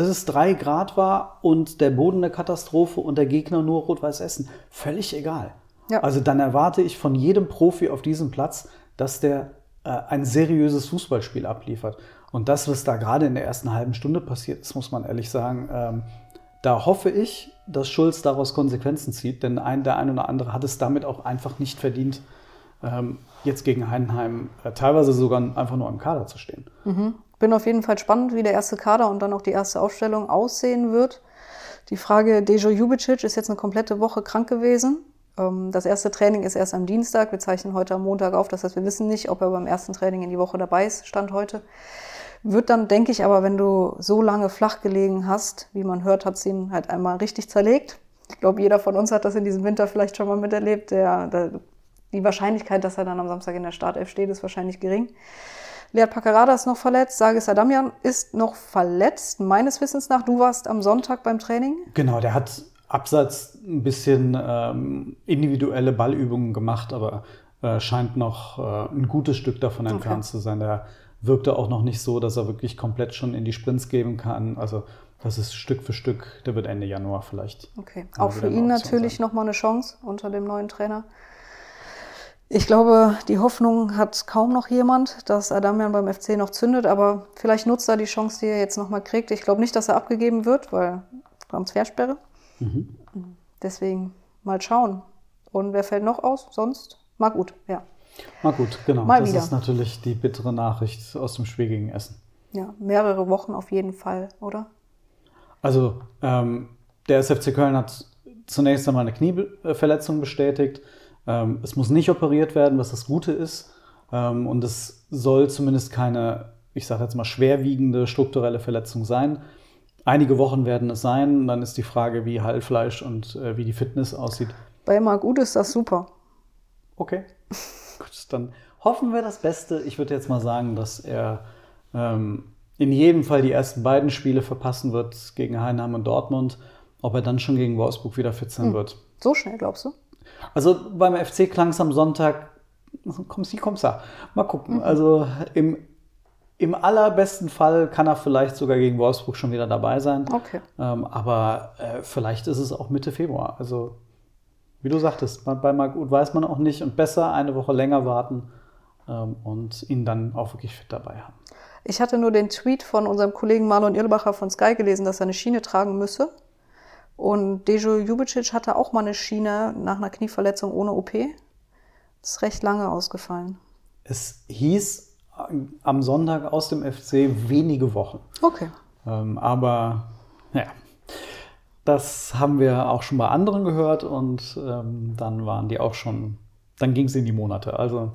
[SPEAKER 3] dass es drei Grad war und der Boden eine Katastrophe und der Gegner nur Rot-Weiß Essen. Völlig egal.
[SPEAKER 4] Ja.
[SPEAKER 3] Also dann erwarte ich von jedem Profi auf diesem Platz, dass der äh, ein seriöses Fußballspiel abliefert. Und das, was da gerade in der ersten halben Stunde passiert ist, muss man ehrlich sagen, ähm, da hoffe ich, dass Schulz daraus Konsequenzen zieht, denn ein, der ein oder andere hat es damit auch einfach nicht verdient, ähm, jetzt gegen Heidenheim äh, teilweise sogar einfach nur im Kader zu stehen.
[SPEAKER 4] Bin auf jeden Fall spannend, wie der erste Kader und dann auch die erste Aufstellung aussehen wird. Die Frage, Dejo Jubicic ist jetzt eine komplette Woche krank gewesen. Ähm, Das erste Training ist erst am Dienstag. Wir zeichnen heute am Montag auf. Das heißt, wir wissen nicht, ob er beim ersten Training in die Woche dabei ist, Stand heute. Wird dann, denke ich, aber wenn du so lange flach gelegen hast, wie man hört, hat es ihn halt einmal richtig zerlegt. Ich glaube, jeder von uns hat das in diesem Winter vielleicht schon mal miterlebt. Der, der, die Wahrscheinlichkeit, dass er dann am Samstag in der Startelf steht, ist wahrscheinlich gering. Lead Paccarada ist noch verletzt. Sagis Adamian ist noch verletzt, meines Wissens nach. Du warst am Sonntag beim Training.
[SPEAKER 3] Genau, der hat abseits ein bisschen ähm, individuelle Ballübungen gemacht, aber äh, scheint noch äh, ein gutes Stück davon entfernt zu sein. Der wirkte auch noch nicht so, dass er wirklich komplett schon in die Sprints geben kann. Also das ist Stück für Stück, der wird Ende Januar vielleicht.
[SPEAKER 4] Okay. Auch für ihn natürlich nochmal eine Chance unter dem neuen Trainer. Ich glaube, die Hoffnung hat kaum noch jemand, dass Adamian beim FC noch zündet, aber vielleicht nutzt er die Chance, die er jetzt nochmal kriegt. Ich glaube nicht, dass er abgegeben wird, weil Transfersperre.
[SPEAKER 3] Mhm.
[SPEAKER 4] Deswegen mal schauen. Und wer fällt noch aus? Sonst? Mal gut, ja.
[SPEAKER 3] Na gut, genau.
[SPEAKER 4] Mal
[SPEAKER 3] das
[SPEAKER 4] wieder.
[SPEAKER 3] ist natürlich die bittere Nachricht aus dem Spiel gegen Essen.
[SPEAKER 4] Ja, mehrere Wochen auf jeden Fall, oder?
[SPEAKER 3] Also ähm, der SFC Köln hat zunächst einmal eine Knieverletzung bestätigt. Ähm, es muss nicht operiert werden, was das Gute ist. Ähm, und es soll zumindest keine, ich sage jetzt mal, schwerwiegende strukturelle Verletzung sein. Einige Wochen werden es sein. Dann ist die Frage, wie Heilfleisch und äh, wie die Fitness aussieht.
[SPEAKER 4] Bei Marc Uth ist das super.
[SPEAKER 3] Okay. *laughs* Gut, dann hoffen wir das Beste. Ich würde jetzt mal sagen, dass er ähm, in jedem Fall die ersten beiden Spiele verpassen wird gegen Heinheim und Dortmund. Ob er dann schon gegen Wolfsburg wieder fit sein hm. wird.
[SPEAKER 4] So schnell, glaubst du?
[SPEAKER 3] Also beim FC klang es am Sonntag, kommst du, kommst du. Mal gucken. Mhm. Also im, im allerbesten Fall kann er vielleicht sogar gegen Wolfsburg schon wieder dabei sein.
[SPEAKER 4] Okay.
[SPEAKER 3] Ähm, aber äh, vielleicht ist es auch Mitte Februar. Also wie du sagtest, bei Marc weiß man auch nicht und besser eine Woche länger warten ähm, und ihn dann auch wirklich fit dabei haben.
[SPEAKER 4] Ich hatte nur den Tweet von unserem Kollegen Marlon Irlbacher von Sky gelesen, dass er eine Schiene tragen müsse. Und Dejo Jubicic hatte auch mal eine Schiene nach einer Knieverletzung ohne OP. Das ist recht lange ausgefallen.
[SPEAKER 3] Es hieß am Sonntag aus dem FC wenige Wochen.
[SPEAKER 4] Okay.
[SPEAKER 3] Ähm, aber ja, das haben wir auch schon bei anderen gehört und ähm, dann waren die auch schon, dann ging es in die Monate. Also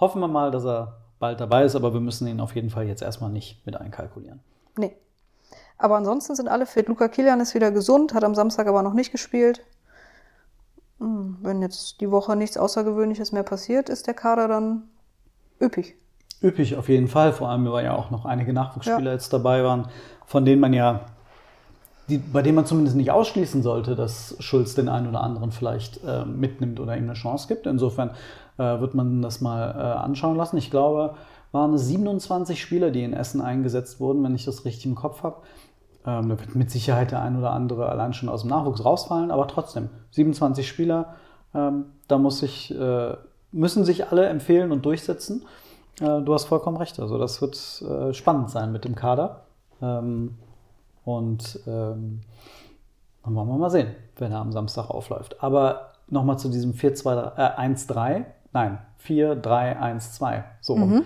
[SPEAKER 3] hoffen wir mal, dass er bald dabei ist, aber wir müssen ihn auf jeden Fall jetzt erstmal nicht mit einkalkulieren.
[SPEAKER 4] Nee. Aber ansonsten sind alle fit. Luca Kilian ist wieder gesund, hat am Samstag aber noch nicht gespielt. Hm, wenn jetzt die Woche nichts Außergewöhnliches mehr passiert, ist der Kader dann üppig.
[SPEAKER 3] Üppig auf jeden Fall, vor allem, weil ja auch noch einige Nachwuchsspieler ja. jetzt dabei waren, von denen man ja, die, bei denen man zumindest nicht ausschließen sollte, dass Schulz den einen oder anderen vielleicht äh, mitnimmt oder ihm eine Chance gibt. Insofern äh, wird man das mal äh, anschauen lassen. Ich glaube, waren es 27 Spieler, die in Essen eingesetzt wurden, wenn ich das richtig im Kopf habe. Ähm, da wird mit Sicherheit der ein oder andere allein schon aus dem Nachwuchs rausfallen, aber trotzdem, 27 Spieler, ähm, da muss ich, äh, müssen sich alle empfehlen und durchsetzen. Äh, du hast vollkommen recht, also das wird äh, spannend sein mit dem Kader. Ähm, und ähm, dann wollen wir mal sehen, wenn er am Samstag aufläuft. Aber nochmal zu diesem 4-2-1-3, äh, nein, 4-3-1-2, so rum. Mhm.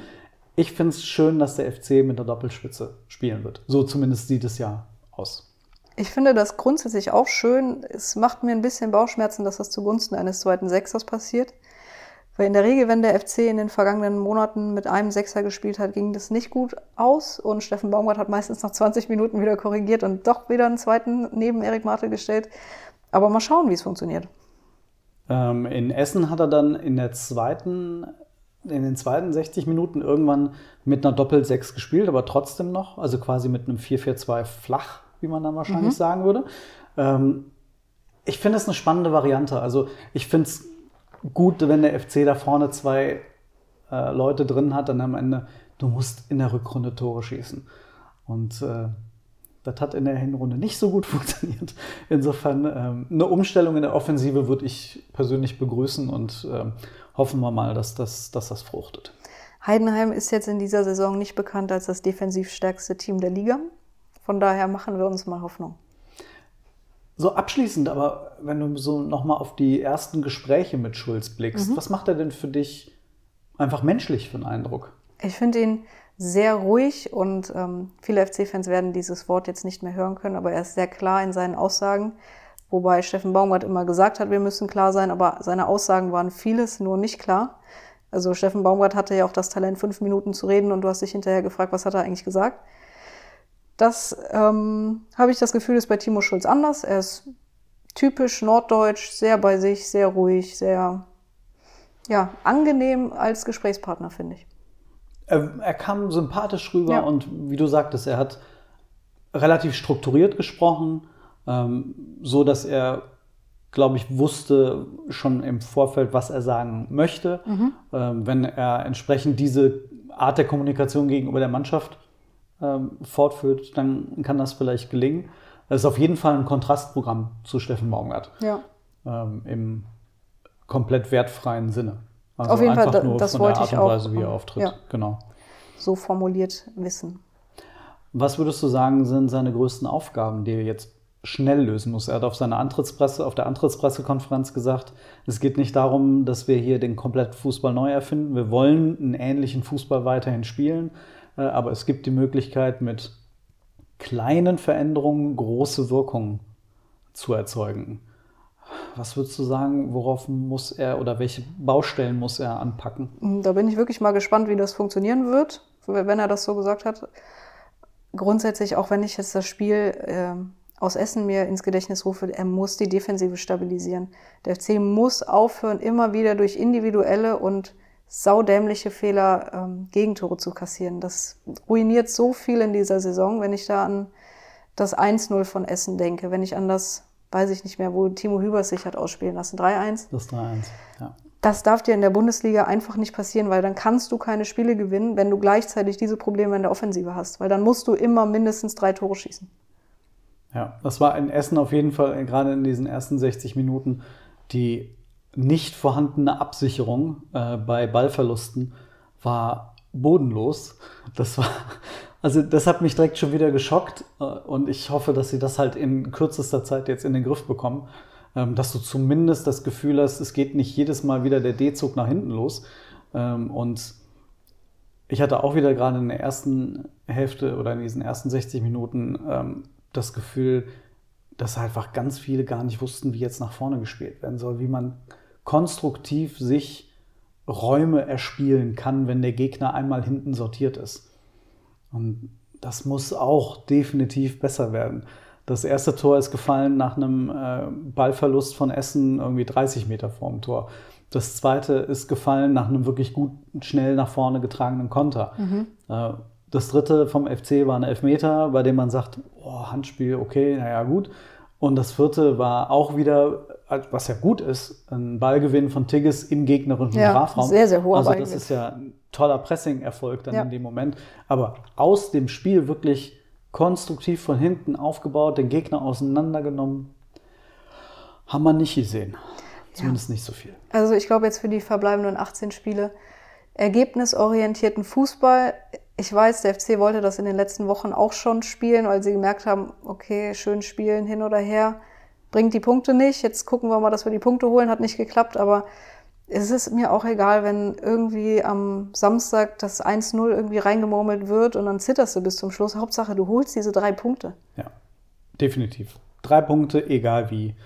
[SPEAKER 3] Ich finde es schön, dass der FC mit der Doppelspitze spielen wird. So zumindest sieht es ja aus.
[SPEAKER 4] Ich finde das grundsätzlich auch schön. Es macht mir ein bisschen Bauchschmerzen, dass das zugunsten eines zweiten Sechsers passiert. Weil in der Regel, wenn der FC in den vergangenen Monaten mit einem Sechser gespielt hat, ging das nicht gut aus. Und Steffen Baumgart hat meistens nach 20 Minuten wieder korrigiert und doch wieder einen zweiten neben Erik Marte gestellt. Aber mal schauen, wie es funktioniert.
[SPEAKER 3] Ähm, in Essen hat er dann in der zweiten in den zweiten 60 Minuten irgendwann mit einer Doppel-6 gespielt, aber trotzdem noch, also quasi mit einem 4-4-2 flach, wie man dann wahrscheinlich mhm. sagen würde. Ähm, ich finde es eine spannende Variante. Also ich finde es gut, wenn der FC da vorne zwei äh, Leute drin hat, dann am Ende, du musst in der Rückrunde Tore schießen. Und äh, das hat in der Hinrunde nicht so gut *laughs* funktioniert. Insofern ähm, eine Umstellung in der Offensive würde ich persönlich begrüßen und ähm, hoffen wir mal, dass das, dass das fruchtet.
[SPEAKER 4] Heidenheim ist jetzt in dieser Saison nicht bekannt als das defensiv stärkste Team der Liga. Von daher machen wir uns mal Hoffnung.
[SPEAKER 3] So abschließend, aber wenn du so nochmal auf die ersten Gespräche mit Schulz blickst, mhm. was macht er denn für dich einfach menschlich für einen Eindruck?
[SPEAKER 4] Ich finde ihn sehr ruhig und ähm, viele FC-Fans werden dieses Wort jetzt nicht mehr hören können, aber er ist sehr klar in seinen Aussagen. Wobei Steffen Baumgart immer gesagt hat, wir müssen klar sein, aber seine Aussagen waren vieles, nur nicht klar. Also Steffen Baumgart hatte ja auch das Talent, fünf Minuten zu reden und du hast dich hinterher gefragt, was hat er eigentlich gesagt. Das ähm, habe ich das Gefühl, ist bei Timo Schulz anders. Er ist typisch norddeutsch, sehr bei sich, sehr ruhig, sehr ja, angenehm als Gesprächspartner, finde ich.
[SPEAKER 3] Er, er, kam sympathisch rüber ja. und wie du sagtest, er hat relativ strukturiert gesprochen ähm, so dass er, glaube ich, wusste schon im Vorfeld, was er sagen möchte. Mhm. Ähm, wenn er entsprechend diese Art der Kommunikation gegenüber der Mannschaft ähm, fortführt, dann kann das vielleicht gelingen. Das ist auf jeden Fall ein Kontrastprogramm zu Steffen Baumgart.
[SPEAKER 4] Ja.
[SPEAKER 3] Ähm, Im komplett wertfreien Sinne.
[SPEAKER 4] Also auf jeden Fall, nur das von wollte der Art und
[SPEAKER 3] Weise, wie er auftritt. Ja. Genau.
[SPEAKER 4] So formuliert wissen.
[SPEAKER 3] Was würdest du sagen, sind seine größten Aufgaben, die er jetzt schnell lösen muss. Er hat auf seiner Antrittspresse, auf der Antrittspressekonferenz gesagt, es geht nicht darum, dass wir hier den kompletten Fußball neu erfinden. Wir wollen einen ähnlichen Fußball weiterhin spielen, äh, aber es gibt die Möglichkeit, mit kleinen Veränderungen große Wirkungen zu erzeugen. Was würdest du sagen, worauf muss er oder welche Baustellen muss er anpacken?
[SPEAKER 4] Da bin ich wirklich mal gespannt, wie das funktionieren wird, wenn er das so gesagt hat. grundsätzlich, auch wenn ich jetzt das Spiel äh, aus Essen mir ins Gedächtnis rufe, er muss die Defensive stabilisieren. Der FC muss aufhören, immer wieder durch individuelle und saudämliche Fehler ähm, Gegentore zu kassieren. Das ruiniert so viel in dieser Saison, wenn ich da an das 1-0 von Essen denke, wenn ich an das, weiß ich nicht mehr, wo Timo Hübers sich hat ausspielen lassen, 3-1.
[SPEAKER 3] Das 3-1, ja.
[SPEAKER 4] Das darf dir in der Bundesliga einfach nicht passieren, weil dann kannst du keine Spiele gewinnen, wenn du gleichzeitig diese Probleme in der Offensive hast, weil dann musst du immer mindestens drei Tore schießen.
[SPEAKER 3] Ja, das war in Essen auf jeden Fall, gerade in diesen ersten 60 Minuten, die nicht vorhandene Absicherung äh, bei Ballverlusten war bodenlos. Das war, *laughs* also das hat mich direkt schon wieder geschockt äh, und ich hoffe, dass sie das halt in kürzester Zeit jetzt in den Griff bekommen, ähm, dass du zumindest das Gefühl hast, es geht nicht jedes Mal wieder der D-Zug nach hinten los. Ähm, und ich hatte auch wieder gerade in der ersten Hälfte oder in diesen ersten 60 Minuten ähm, das Gefühl, dass einfach ganz viele gar nicht wussten, wie jetzt nach vorne gespielt werden soll, wie man konstruktiv sich Räume erspielen kann, wenn der Gegner einmal hinten sortiert ist. Und das muss auch definitiv besser werden. Das erste Tor ist gefallen nach einem äh, Ballverlust von Essen irgendwie 30 Meter vorm Tor. Das zweite ist gefallen nach einem wirklich gut schnell nach vorne getragenen Konter. Mhm. Das dritte vom FC war ein Elfmeter, bei dem man sagt, oh, Handspiel, okay, naja, gut. Und das vierte war auch wieder, was ja gut ist, ein Ballgewinn von Tigges im gegnerischen ja, Strafraum.
[SPEAKER 4] Sehr, sehr hoher
[SPEAKER 3] Also das ist ja ein toller Pressing-Erfolg dann ja. in dem Moment. Aber aus dem Spiel wirklich konstruktiv von hinten aufgebaut, den Gegner auseinandergenommen, haben wir nicht gesehen. Zumindest ja. nicht so viel.
[SPEAKER 4] Also ich glaube jetzt für die verbleibenden 18 Spiele, ergebnisorientierten Fußball ich weiß, der FC wollte das in den letzten Wochen auch schon spielen, weil sie gemerkt haben, okay, schön spielen hin oder her, bringt die Punkte nicht. Jetzt gucken wir mal, dass wir die Punkte holen, hat nicht geklappt, aber es ist mir auch egal, wenn irgendwie am Samstag das 1-0 irgendwie reingemurmelt wird und dann zitterst du bis zum Schluss. Hauptsache, du holst diese drei Punkte.
[SPEAKER 3] Ja, definitiv. Drei Punkte, egal wie.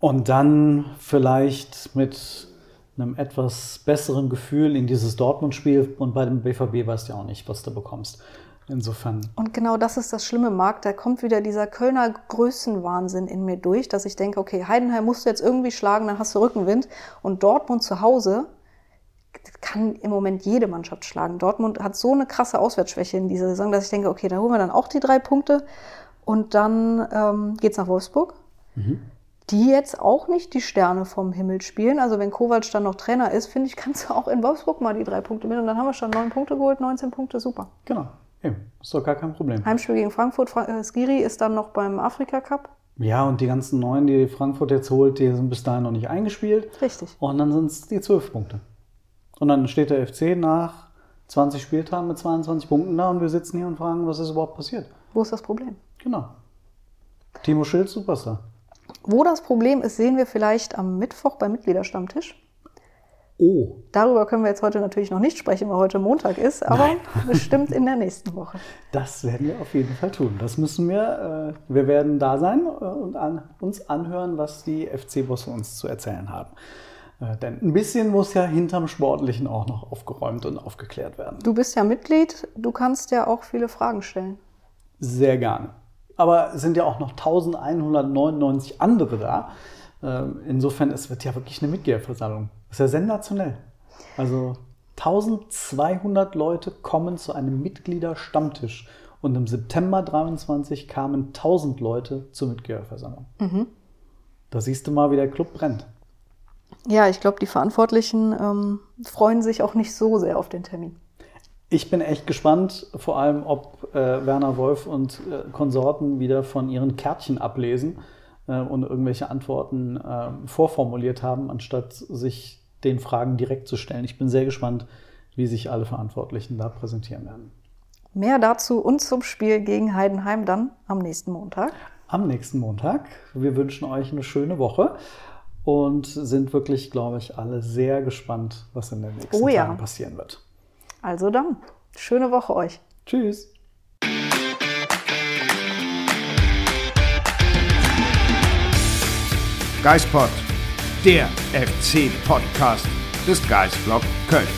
[SPEAKER 3] Und dann vielleicht mit einem etwas besseren Gefühl in dieses Dortmund-Spiel und bei dem BVB weißt du ja auch nicht, was du bekommst. Insofern.
[SPEAKER 4] Und genau das ist das Schlimme, Marc. Da kommt wieder dieser Kölner Größenwahnsinn in mir durch, dass ich denke, okay, Heidenheim musst du jetzt irgendwie schlagen, dann hast du Rückenwind. Und Dortmund zu Hause kann im Moment jede Mannschaft schlagen. Dortmund hat so eine krasse Auswärtsschwäche in dieser Saison, dass ich denke, okay, da holen wir dann auch die drei Punkte. Und dann ähm, geht's nach Wolfsburg. Mhm die jetzt auch nicht die Sterne vom Himmel spielen. Also wenn Kovac dann noch Trainer ist, finde ich, *laughs* kannst du auch in Wolfsburg mal die drei Punkte mit. Und dann haben wir schon neun Punkte geholt, 19 Punkte, super.
[SPEAKER 3] Genau, eben. Ist doch gar kein Problem.
[SPEAKER 4] Heimspiel gegen Frankfurt. Fra äh, Skiri ist dann noch beim Afrika Cup.
[SPEAKER 3] Ja, und die ganzen neun, die Frankfurt jetzt holt, die sind bis dahin noch nicht eingespielt.
[SPEAKER 4] Richtig.
[SPEAKER 3] Und dann sind es die zwölf Punkte. Und dann steht der FC nach 20 Spieltagen mit 22 Punkten da und wir sitzen hier und fragen, was ist überhaupt passiert.
[SPEAKER 4] Wo ist das Problem?
[SPEAKER 3] Genau. Timo Schild, Superstar.
[SPEAKER 4] Wo das Problem ist, sehen wir vielleicht am Mittwoch beim Mitgliederstammtisch.
[SPEAKER 3] Oh.
[SPEAKER 4] Darüber können wir jetzt heute natürlich noch nicht sprechen, weil heute Montag ist, aber Nein. *laughs* bestimmt in der nächsten Woche.
[SPEAKER 3] Das werden wir auf jeden Fall tun. Das müssen wir. Äh, wir werden da sein äh, und an, uns anhören, was die FC-Bosse uns zu erzählen haben. Äh, denn ein bisschen muss ja hinterm Sportlichen auch noch aufgeräumt und aufgeklärt werden.
[SPEAKER 4] Du bist ja Mitglied, du kannst ja auch viele Fragen stellen.
[SPEAKER 3] Sehr gerne. Aber es sind ja auch noch 1199 andere da. Ähm, insofern, es wird ja wirklich eine Mitgliederversammlung. Das ist ja sensationell. Also 1200 Leute kommen zu einem Mitgliederstammtisch. Und im September 23 kamen 1000 Leute zur Mitgliederversammlung. Mhm. Da siehst du mal, wie der Club brennt.
[SPEAKER 4] Ja, ich glaube, die Verantwortlichen ähm, freuen sich auch nicht so sehr auf den Termin.
[SPEAKER 3] Ich bin echt gespannt, vor allem, ob äh, Werner Wolf und äh, Konsorten wieder von ihren Kärtchen ablesen äh, und irgendwelche Antworten ähm, vorformuliert haben, anstatt sich den Fragen direkt zu stellen. Ich bin sehr gespannt, wie sich alle Verantwortlichen da präsentieren werden.
[SPEAKER 4] Mehr dazu und zum Spiel gegen Heidenheim dann am nächsten Montag.
[SPEAKER 3] Am nächsten Montag. Wir wünschen euch eine schöne Woche und sind wirklich, glaube ich, alle sehr gespannt, was in den nächsten oh, Tagen ja. passieren wird.
[SPEAKER 4] Also dann, schöne Woche euch.
[SPEAKER 3] Tschüss.
[SPEAKER 2] Geispod, der FC-Podcast des Geistblog Köln.